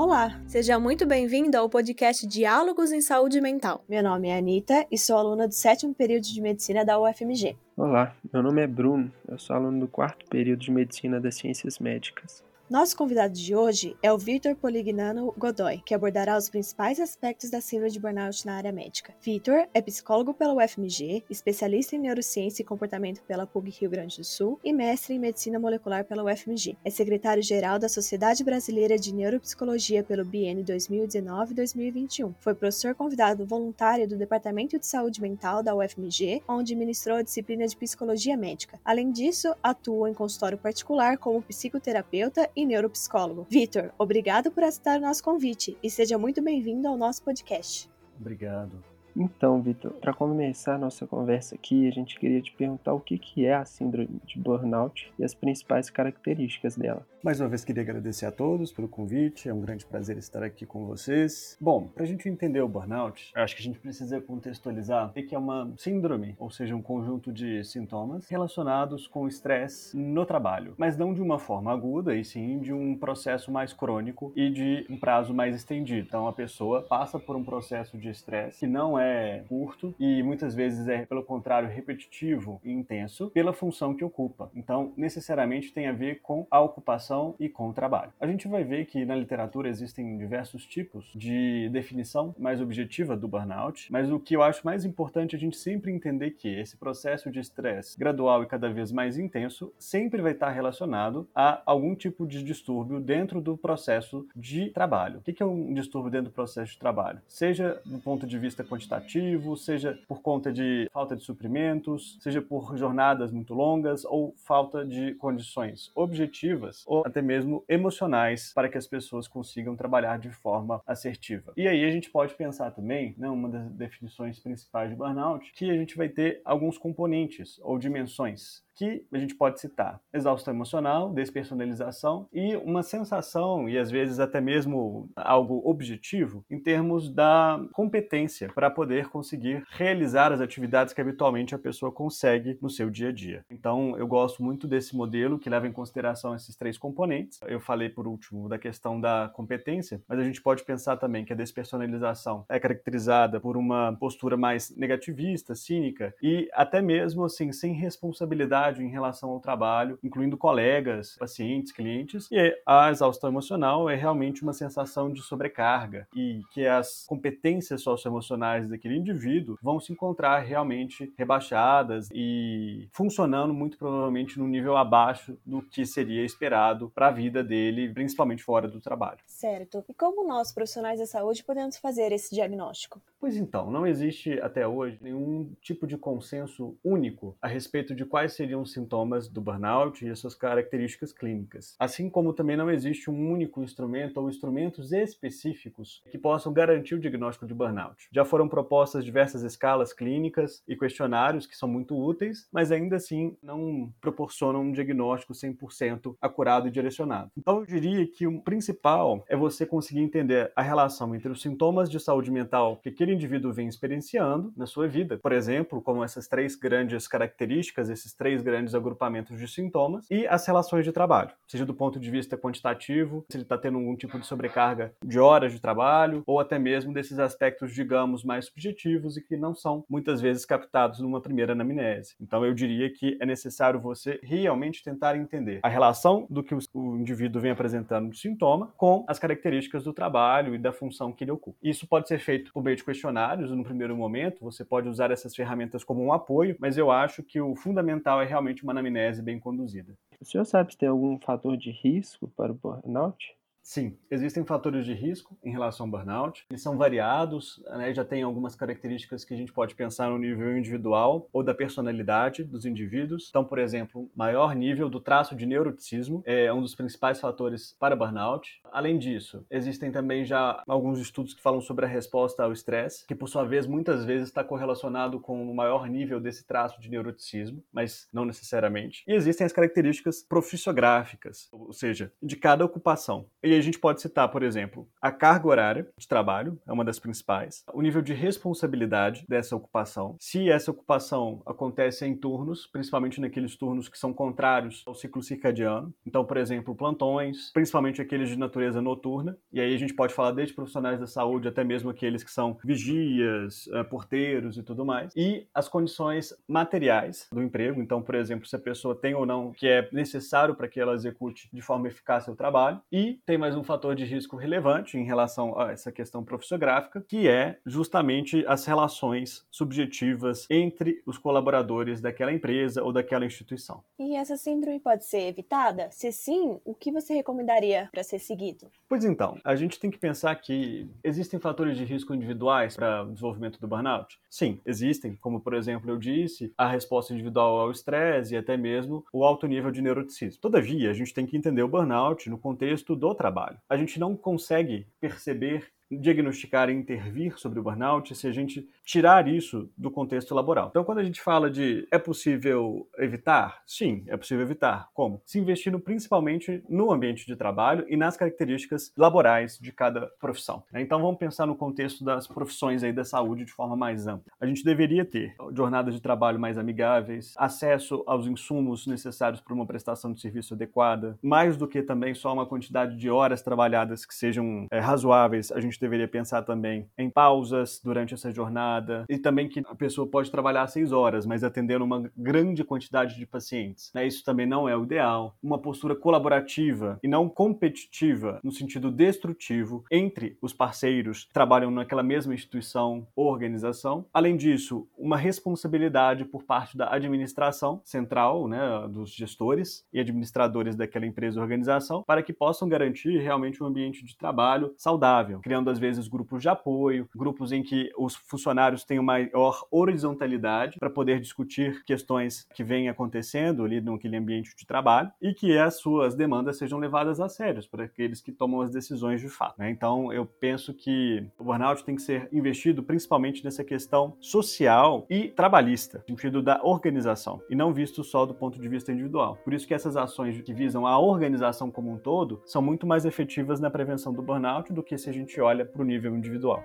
Olá, seja muito bem-vindo ao podcast Diálogos em Saúde Mental. Meu nome é Anitta e sou aluna do sétimo período de medicina da UFMG. Olá, meu nome é Bruno, eu sou aluno do quarto período de medicina das ciências médicas. Nosso convidado de hoje é o Vitor Polignano Godoy, que abordará os principais aspectos da síndrome de burnout na área médica. Vitor é psicólogo pela UFMG, especialista em neurociência e comportamento pela PUC Rio Grande do Sul e mestre em medicina molecular pela UFMG. É secretário-geral da Sociedade Brasileira de Neuropsicologia pelo biênio 2019-2021. Foi professor convidado voluntário do Departamento de Saúde Mental da UFMG, onde ministrou a disciplina de psicologia médica. Além disso, atua em consultório particular como psicoterapeuta e neuropsicólogo. Vitor, obrigado por aceitar o nosso convite e seja muito bem-vindo ao nosso podcast. Obrigado. Então, Vitor, para começar nossa conversa aqui, a gente queria te perguntar o que, que é a síndrome de burnout e as principais características dela. Mais uma vez queria agradecer a todos pelo convite, é um grande prazer estar aqui com vocês. Bom, para a gente entender o burnout, acho que a gente precisa contextualizar o que é uma síndrome, ou seja, um conjunto de sintomas relacionados com estresse no trabalho, mas não de uma forma aguda, e sim de um processo mais crônico e de um prazo mais estendido. Então a pessoa passa por um processo de estresse que não é é curto e muitas vezes é, pelo contrário, repetitivo e intenso pela função que ocupa. Então, necessariamente tem a ver com a ocupação e com o trabalho. A gente vai ver que na literatura existem diversos tipos de definição mais objetiva do burnout, mas o que eu acho mais importante é a gente sempre entender que esse processo de estresse gradual e cada vez mais intenso sempre vai estar relacionado a algum tipo de distúrbio dentro do processo de trabalho. O que é um distúrbio dentro do processo de trabalho? Seja do ponto de vista quantitativo, cansativo, seja por conta de falta de suprimentos, seja por jornadas muito longas ou falta de condições objetivas ou até mesmo emocionais para que as pessoas consigam trabalhar de forma assertiva. E aí a gente pode pensar também, né, uma das definições principais de burnout, que a gente vai ter alguns componentes ou dimensões que a gente pode citar exaustão emocional, despersonalização e uma sensação, e às vezes até mesmo algo objetivo, em termos da competência para poder conseguir realizar as atividades que habitualmente a pessoa consegue no seu dia a dia. Então, eu gosto muito desse modelo que leva em consideração esses três componentes. Eu falei por último da questão da competência, mas a gente pode pensar também que a despersonalização é caracterizada por uma postura mais negativista, cínica e até mesmo assim sem responsabilidade em relação ao trabalho, incluindo colegas, pacientes, clientes. E a exaustão emocional é realmente uma sensação de sobrecarga e que as competências socioemocionais daquele indivíduo vão se encontrar realmente rebaixadas e funcionando muito provavelmente no nível abaixo do que seria esperado para a vida dele, principalmente fora do trabalho. Certo. E como nós, profissionais da saúde, podemos fazer esse diagnóstico? Pois então, não existe até hoje nenhum tipo de consenso único a respeito de quais seriam os sintomas do burnout e as suas características clínicas. Assim como também não existe um único instrumento ou instrumentos específicos que possam garantir o diagnóstico de burnout. Já foram propostas diversas escalas clínicas e questionários que são muito úteis, mas ainda assim não proporcionam um diagnóstico 100% acurado e direcionado. Então eu diria que o principal é você conseguir entender a relação entre os sintomas de saúde mental que aquele indivíduo vem experienciando na sua vida, por exemplo, como essas três grandes características, esses três grandes agrupamentos de sintomas e as relações de trabalho, seja do ponto de vista quantitativo, se ele está tendo algum tipo de sobrecarga de horas de trabalho, ou até mesmo desses aspectos, digamos, mais subjetivos e que não são muitas vezes captados numa primeira anamnese. Então eu diria que é necessário você realmente tentar entender a relação do que o indivíduo vem apresentando de sintoma com as características do trabalho e da função que ele ocupa. Isso pode ser feito por meio de questionários no primeiro momento, você pode usar essas ferramentas como um apoio, mas eu acho que o fundamental é realmente uma anamnese bem conduzida. O senhor sabe se tem algum fator de risco para o burnout? Sim, existem fatores de risco em relação ao burnout. Eles são variados, né? já tem algumas características que a gente pode pensar no nível individual ou da personalidade dos indivíduos. Então, por exemplo, maior nível do traço de neuroticismo é um dos principais fatores para burnout. Além disso, existem também já alguns estudos que falam sobre a resposta ao estresse, que por sua vez muitas vezes está correlacionado com o maior nível desse traço de neuroticismo, mas não necessariamente. E existem as características profissiográficas, ou seja, de cada ocupação. E a gente pode citar, por exemplo, a carga horária de trabalho, é uma das principais, o nível de responsabilidade dessa ocupação, se essa ocupação acontece em turnos, principalmente naqueles turnos que são contrários ao ciclo circadiano. Então, por exemplo, plantões, principalmente aqueles de natureza noturna, e aí a gente pode falar desde profissionais da saúde até mesmo aqueles que são vigias, eh, porteiros e tudo mais. E as condições materiais do emprego, então, por exemplo, se a pessoa tem ou não que é necessário para que ela execute de forma eficaz seu trabalho. E tem mais um fator de risco relevante em relação a essa questão profissiográfica, que é justamente as relações subjetivas entre os colaboradores daquela empresa ou daquela instituição. E essa síndrome pode ser evitada? Se sim, o que você recomendaria para ser seguido? Pois então, a gente tem que pensar que existem fatores de risco individuais para o desenvolvimento do burnout? Sim, existem, como por exemplo eu disse, a resposta individual ao estresse e até mesmo o alto nível de neuroticismo. Todavia, a gente tem que entender o burnout no contexto do trabalho. A gente não consegue perceber diagnosticar e intervir sobre o burnout se a gente tirar isso do contexto laboral. Então, quando a gente fala de é possível evitar, sim, é possível evitar. Como? Se investindo principalmente no ambiente de trabalho e nas características laborais de cada profissão. Né? Então, vamos pensar no contexto das profissões aí da saúde de forma mais ampla. A gente deveria ter jornadas de trabalho mais amigáveis, acesso aos insumos necessários para uma prestação de serviço adequada, mais do que também só uma quantidade de horas trabalhadas que sejam é, razoáveis. A gente gente deveria pensar também em pausas durante essa jornada e também que a pessoa pode trabalhar seis horas, mas atendendo uma grande quantidade de pacientes. Né? Isso também não é o ideal. Uma postura colaborativa e não competitiva, no sentido destrutivo, entre os parceiros que trabalham naquela mesma instituição ou organização. Além disso, uma responsabilidade por parte da administração central, né, dos gestores e administradores daquela empresa ou organização, para que possam garantir realmente um ambiente de trabalho saudável, criando às vezes grupos de apoio, grupos em que os funcionários têm uma maior horizontalidade para poder discutir questões que vêm acontecendo ali naquele ambiente de trabalho e que as suas demandas sejam levadas a sério para aqueles que tomam as decisões de fato. Né? Então, eu penso que o burnout tem que ser investido principalmente nessa questão social e trabalhista, no sentido da organização, e não visto só do ponto de vista individual. Por isso que essas ações que visam a organização como um todo são muito mais efetivas na prevenção do burnout do que se a gente olha olha para o nível individual.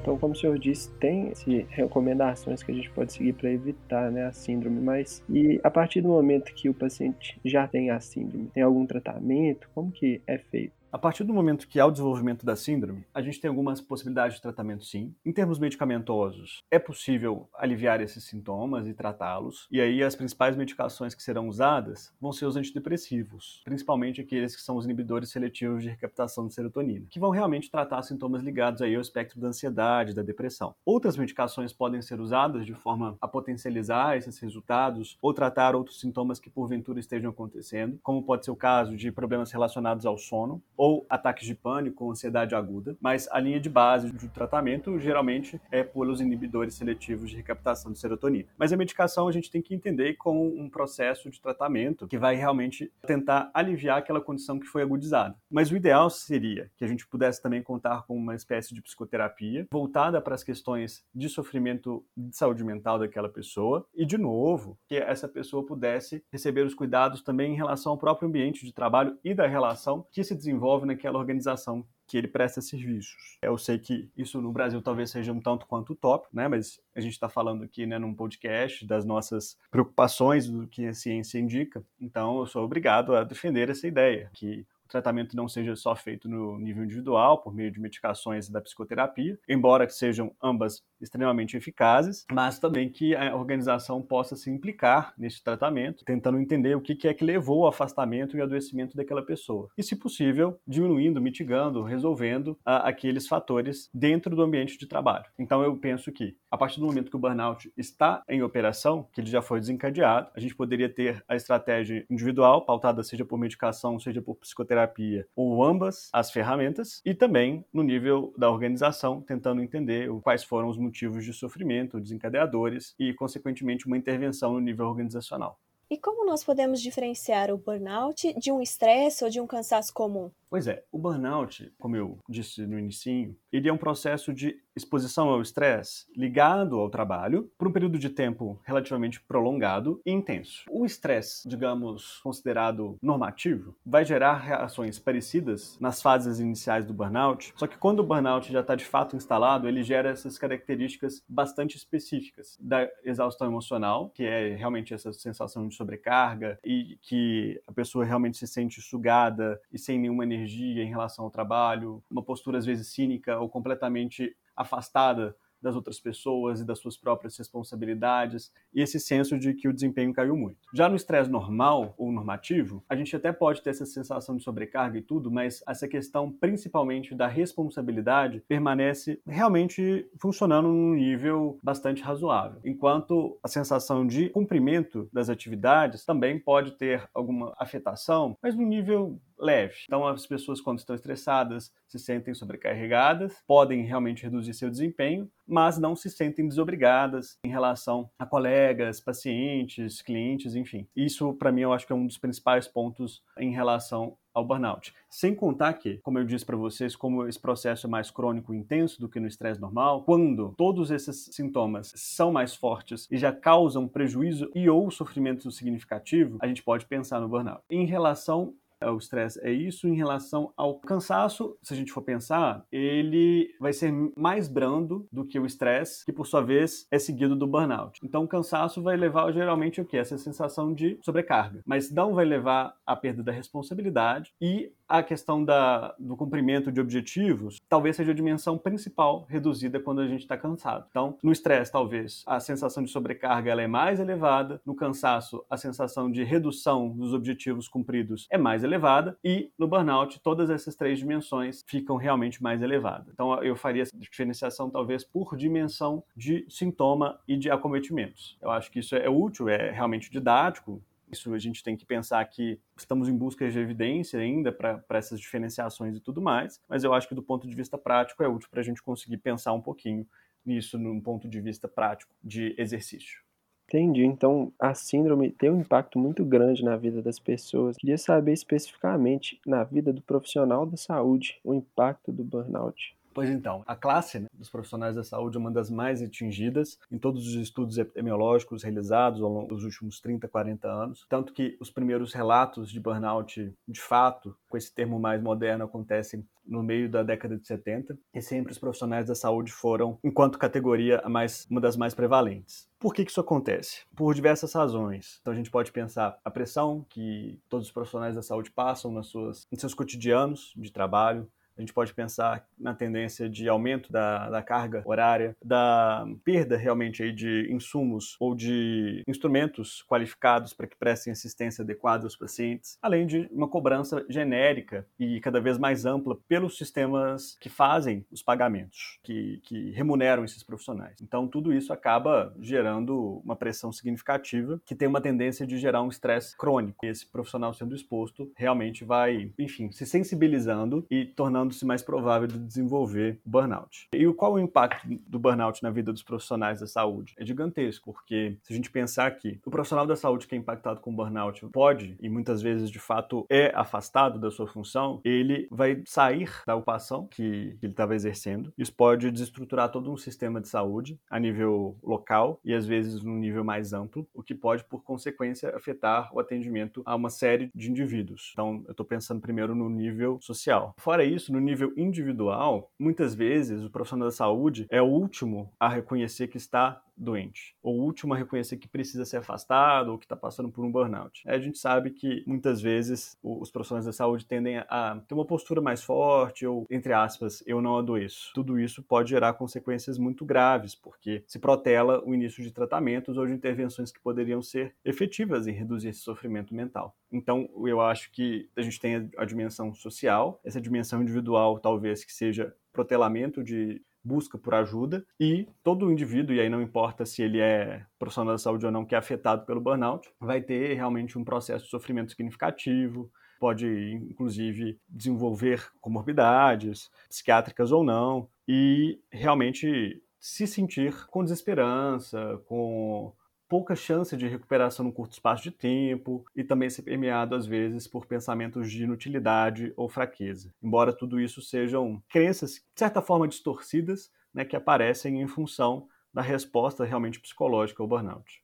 Então, como o senhor disse, tem recomendações que a gente pode seguir para evitar né, a síndrome, mas e a partir do momento que o paciente já tem a síndrome, tem algum tratamento? Como que é feito? A partir do momento que há o desenvolvimento da síndrome, a gente tem algumas possibilidades de tratamento sim. Em termos medicamentosos, é possível aliviar esses sintomas e tratá-los. E aí as principais medicações que serão usadas vão ser os antidepressivos, principalmente aqueles que são os inibidores seletivos de recaptação de serotonina, que vão realmente tratar sintomas ligados aí ao espectro da ansiedade, da depressão. Outras medicações podem ser usadas de forma a potencializar esses resultados ou tratar outros sintomas que porventura estejam acontecendo, como pode ser o caso de problemas relacionados ao sono ou ataques de pânico ansiedade aguda, mas a linha de base de tratamento geralmente é pelos inibidores seletivos de recaptação de serotonina. Mas a medicação a gente tem que entender como um processo de tratamento que vai realmente tentar aliviar aquela condição que foi agudizada. Mas o ideal seria que a gente pudesse também contar com uma espécie de psicoterapia voltada para as questões de sofrimento de saúde mental daquela pessoa e, de novo, que essa pessoa pudesse receber os cuidados também em relação ao próprio ambiente de trabalho e da relação que se desenvolve naquela organização que ele presta serviços. Eu sei que isso no Brasil talvez seja um tanto quanto utópico, né? Mas a gente está falando aqui, né, num podcast das nossas preocupações do que a ciência indica. Então, eu sou obrigado a defender essa ideia que tratamento não seja só feito no nível individual, por meio de medicações da psicoterapia, embora sejam ambas extremamente eficazes, mas também que a organização possa se implicar nesse tratamento, tentando entender o que é que levou ao afastamento e adoecimento daquela pessoa. E, se possível, diminuindo, mitigando, resolvendo a, aqueles fatores dentro do ambiente de trabalho. Então, eu penso que, a partir do momento que o burnout está em operação, que ele já foi desencadeado, a gente poderia ter a estratégia individual, pautada seja por medicação, seja por psicoterapia, terapia ou ambas as ferramentas e também no nível da organização, tentando entender quais foram os motivos de sofrimento, desencadeadores e, consequentemente, uma intervenção no nível organizacional. E como nós podemos diferenciar o burnout de um estresse ou de um cansaço comum? Pois é, o burnout, como eu disse no início, ele é um processo de exposição ao estresse ligado ao trabalho por um período de tempo relativamente prolongado e intenso. O estresse, digamos, considerado normativo, vai gerar reações parecidas nas fases iniciais do burnout, só que quando o burnout já está de fato instalado, ele gera essas características bastante específicas da exaustão emocional, que é realmente essa sensação de sobrecarga e que a pessoa realmente se sente sugada e sem nenhuma energia em relação ao trabalho, uma postura às vezes cínica ou completamente afastada das outras pessoas e das suas próprias responsabilidades, e esse senso de que o desempenho caiu muito. Já no estresse normal ou normativo, a gente até pode ter essa sensação de sobrecarga e tudo, mas essa questão principalmente da responsabilidade permanece realmente funcionando num nível bastante razoável, enquanto a sensação de cumprimento das atividades também pode ter alguma afetação, mas no nível leve. Então, as pessoas, quando estão estressadas, se sentem sobrecarregadas, podem realmente reduzir seu desempenho, mas não se sentem desobrigadas em relação a colegas, pacientes, clientes, enfim. Isso, para mim, eu acho que é um dos principais pontos em relação ao burnout. Sem contar que, como eu disse para vocês, como esse processo é mais crônico e intenso do que no estresse normal, quando todos esses sintomas são mais fortes e já causam prejuízo e ou sofrimento significativo, a gente pode pensar no burnout. Em relação o estresse é isso. Em relação ao cansaço, se a gente for pensar, ele vai ser mais brando do que o estresse, que por sua vez é seguido do burnout. Então, o cansaço vai levar geralmente o que? Essa sensação de sobrecarga, mas não vai levar à perda da responsabilidade e a questão da, do cumprimento de objetivos talvez seja a dimensão principal reduzida quando a gente está cansado. Então, no estresse, talvez a sensação de sobrecarga ela é mais elevada, no cansaço, a sensação de redução dos objetivos cumpridos é mais elevada, e no burnout, todas essas três dimensões ficam realmente mais elevadas. Então, eu faria essa diferenciação talvez por dimensão de sintoma e de acometimentos. Eu acho que isso é útil, é realmente didático, isso a gente tem que pensar que estamos em busca de evidência ainda para essas diferenciações e tudo mais, mas eu acho que do ponto de vista prático é útil para a gente conseguir pensar um pouquinho nisso num ponto de vista prático de exercício. Entendi. Então, a síndrome tem um impacto muito grande na vida das pessoas. Queria saber especificamente na vida do profissional da saúde o impacto do burnout. Pois então, a classe né, dos profissionais da saúde é uma das mais atingidas em todos os estudos epidemiológicos realizados ao longo dos últimos 30, 40 anos. Tanto que os primeiros relatos de burnout, de fato, com esse termo mais moderno, acontecem no meio da década de 70 e sempre os profissionais da saúde foram, enquanto categoria, mais, uma das mais prevalentes. Por que, que isso acontece? Por diversas razões. Então a gente pode pensar a pressão que todos os profissionais da saúde passam nas suas, nos seus cotidianos de trabalho, a gente pode pensar na tendência de aumento da, da carga horária, da perda realmente aí de insumos ou de instrumentos qualificados para que prestem assistência adequada aos pacientes, além de uma cobrança genérica e cada vez mais ampla pelos sistemas que fazem os pagamentos, que, que remuneram esses profissionais. Então, tudo isso acaba gerando uma pressão significativa que tem uma tendência de gerar um estresse crônico. E esse profissional sendo exposto realmente vai, enfim, se sensibilizando e tornando tornando-se mais provável de desenvolver burnout. E qual o impacto do burnout na vida dos profissionais da saúde? É gigantesco, porque se a gente pensar que o profissional da saúde que é impactado com burnout pode, e muitas vezes de fato é afastado da sua função, ele vai sair da ocupação que ele estava exercendo. Isso pode desestruturar todo um sistema de saúde a nível local e às vezes num nível mais amplo, o que pode, por consequência, afetar o atendimento a uma série de indivíduos. Então, eu estou pensando primeiro no nível social. Fora isso, no no nível individual, muitas vezes o profissional da saúde é o último a reconhecer que está doente, ou o último a reconhecer que precisa ser afastado ou que está passando por um burnout. a gente sabe que muitas vezes os profissionais da saúde tendem a ter uma postura mais forte ou, entre aspas, eu não adoeço. Tudo isso pode gerar consequências muito graves, porque se protela o início de tratamentos ou de intervenções que poderiam ser efetivas em reduzir esse sofrimento mental. Então, eu acho que a gente tem a dimensão social, essa dimensão individual talvez que seja protelamento de busca por ajuda. E todo indivíduo, e aí não importa se ele é profissional da saúde ou não, que é afetado pelo burnout, vai ter realmente um processo de sofrimento significativo, pode inclusive desenvolver comorbidades psiquiátricas ou não, e realmente se sentir com desesperança, com pouca chance de recuperação num curto espaço de tempo e também ser permeado às vezes por pensamentos de inutilidade ou fraqueza. Embora tudo isso sejam crenças de certa forma distorcidas, né, que aparecem em função da resposta realmente psicológica ao burnout.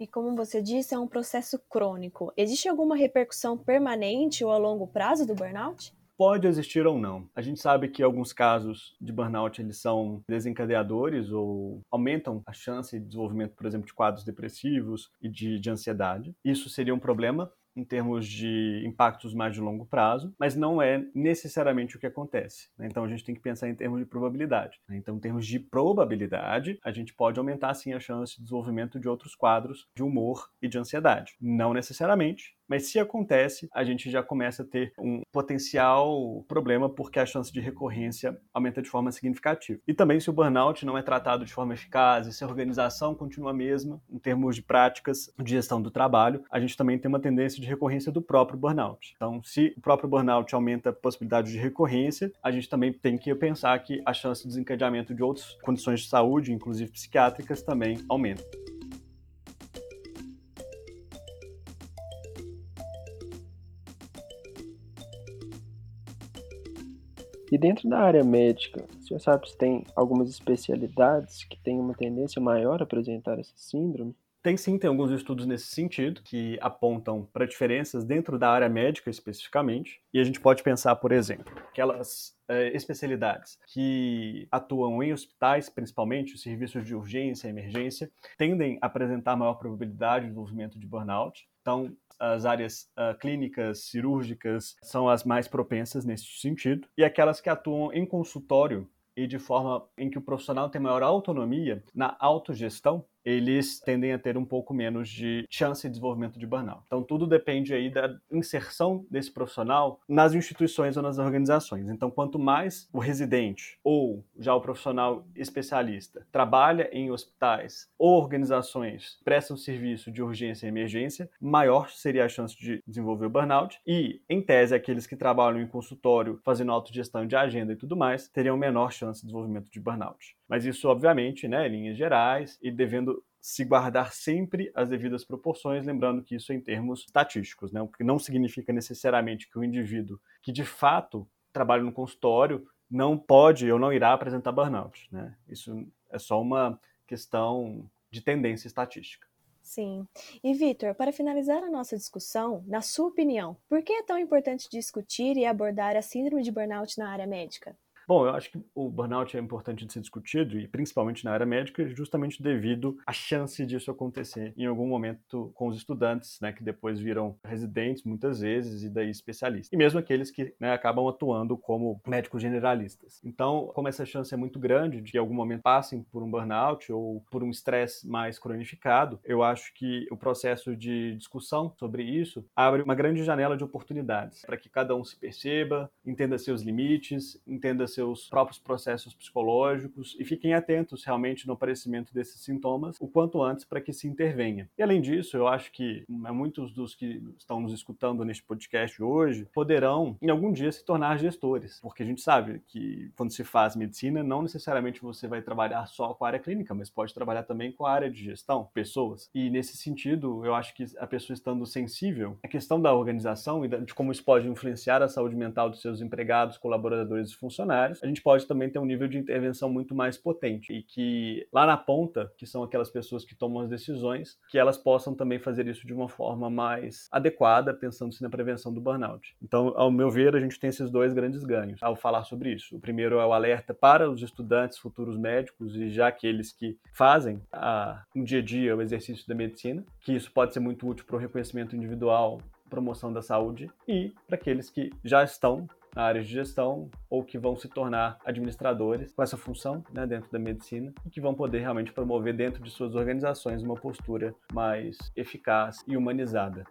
E como você disse, é um processo crônico. Existe alguma repercussão permanente ou a longo prazo do burnout? Pode existir ou não. A gente sabe que alguns casos de burnout eles são desencadeadores ou aumentam a chance de desenvolvimento, por exemplo, de quadros depressivos e de, de ansiedade. Isso seria um problema em termos de impactos mais de longo prazo, mas não é necessariamente o que acontece. Né? Então a gente tem que pensar em termos de probabilidade. Né? Então, em termos de probabilidade, a gente pode aumentar sim a chance de desenvolvimento de outros quadros de humor e de ansiedade. Não necessariamente, mas se acontece, a gente já começa a ter um potencial problema porque a chance de recorrência aumenta de forma significativa. E também se o burnout não é tratado de forma eficaz e se a organização continua a mesma em termos de práticas de gestão do trabalho, a gente também tem uma tendência de recorrência do próprio burnout. Então, se o próprio burnout aumenta a possibilidade de recorrência, a gente também tem que pensar que a chance de desencadeamento de outras condições de saúde, inclusive psiquiátricas, também aumenta. E dentro da área médica, o senhor sabe se tem algumas especialidades que têm uma tendência maior a apresentar essa síndrome? Tem sim, tem alguns estudos nesse sentido que apontam para diferenças dentro da área médica especificamente. E a gente pode pensar, por exemplo, aquelas é, especialidades que atuam em hospitais, principalmente os serviços de urgência e emergência, tendem a apresentar maior probabilidade de desenvolvimento de burnout. Então, as áreas uh, clínicas, cirúrgicas, são as mais propensas nesse sentido. E aquelas que atuam em consultório e de forma em que o profissional tem maior autonomia na autogestão, eles tendem a ter um pouco menos de chance de desenvolvimento de burnout. Então tudo depende aí da inserção desse profissional nas instituições ou nas organizações. Então quanto mais o residente ou já o profissional especialista trabalha em hospitais ou organizações prestam serviço de urgência e emergência, maior seria a chance de desenvolver o burnout e, em tese, aqueles que trabalham em consultório fazendo autogestão de agenda e tudo mais, teriam menor chance de desenvolvimento de burnout. Mas isso, obviamente, né, em linhas gerais e devendo se guardar sempre as devidas proporções, lembrando que isso é em termos estatísticos, né? o que não significa necessariamente que o indivíduo que de fato trabalha no consultório não pode ou não irá apresentar burnout. Né? Isso é só uma questão de tendência estatística. Sim. E Vitor, para finalizar a nossa discussão, na sua opinião, por que é tão importante discutir e abordar a síndrome de burnout na área médica? Bom, eu acho que o burnout é importante de ser discutido, e principalmente na área médica, justamente devido à chance disso acontecer em algum momento com os estudantes, né, que depois viram residentes muitas vezes e daí especialistas. E mesmo aqueles que né, acabam atuando como médicos generalistas. Então, como essa chance é muito grande de que em algum momento passem por um burnout ou por um estresse mais cronificado, eu acho que o processo de discussão sobre isso abre uma grande janela de oportunidades para que cada um se perceba, entenda seus limites, entenda seus próprios processos psicológicos e fiquem atentos realmente no aparecimento desses sintomas o quanto antes para que se intervenha. E além disso, eu acho que é, muitos dos que estão nos escutando neste podcast hoje poderão em algum dia se tornar gestores, porque a gente sabe que quando se faz medicina, não necessariamente você vai trabalhar só com a área clínica, mas pode trabalhar também com a área de gestão, pessoas. E nesse sentido, eu acho que a pessoa estando sensível à questão da organização e de como isso pode influenciar a saúde mental dos seus empregados, colaboradores e funcionários, a gente pode também ter um nível de intervenção muito mais potente e que lá na ponta, que são aquelas pessoas que tomam as decisões, que elas possam também fazer isso de uma forma mais adequada, pensando-se na prevenção do burnout. Então, ao meu ver, a gente tem esses dois grandes ganhos ao falar sobre isso. O primeiro é o alerta para os estudantes, futuros médicos e já aqueles que fazem a, no dia a dia o exercício da medicina, que isso pode ser muito útil para o reconhecimento individual promoção da saúde e para aqueles que já estão na área de gestão ou que vão se tornar administradores com essa função né, dentro da medicina e que vão poder realmente promover dentro de suas organizações uma postura mais eficaz e humanizada.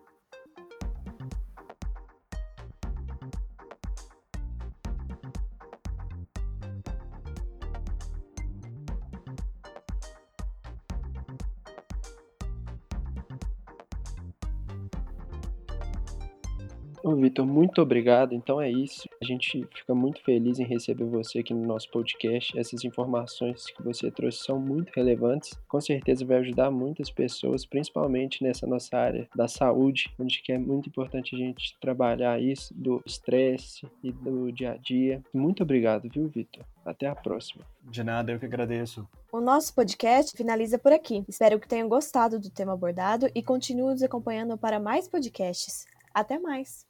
Ô, Vitor, muito obrigado. Então é isso. A gente fica muito feliz em receber você aqui no nosso podcast. Essas informações que você trouxe são muito relevantes. Com certeza vai ajudar muitas pessoas, principalmente nessa nossa área da saúde, onde é muito importante a gente trabalhar isso do estresse e do dia a dia. Muito obrigado, viu, Vitor? Até a próxima. De nada, eu que agradeço. O nosso podcast finaliza por aqui. Espero que tenham gostado do tema abordado e continuem nos acompanhando para mais podcasts. Até mais!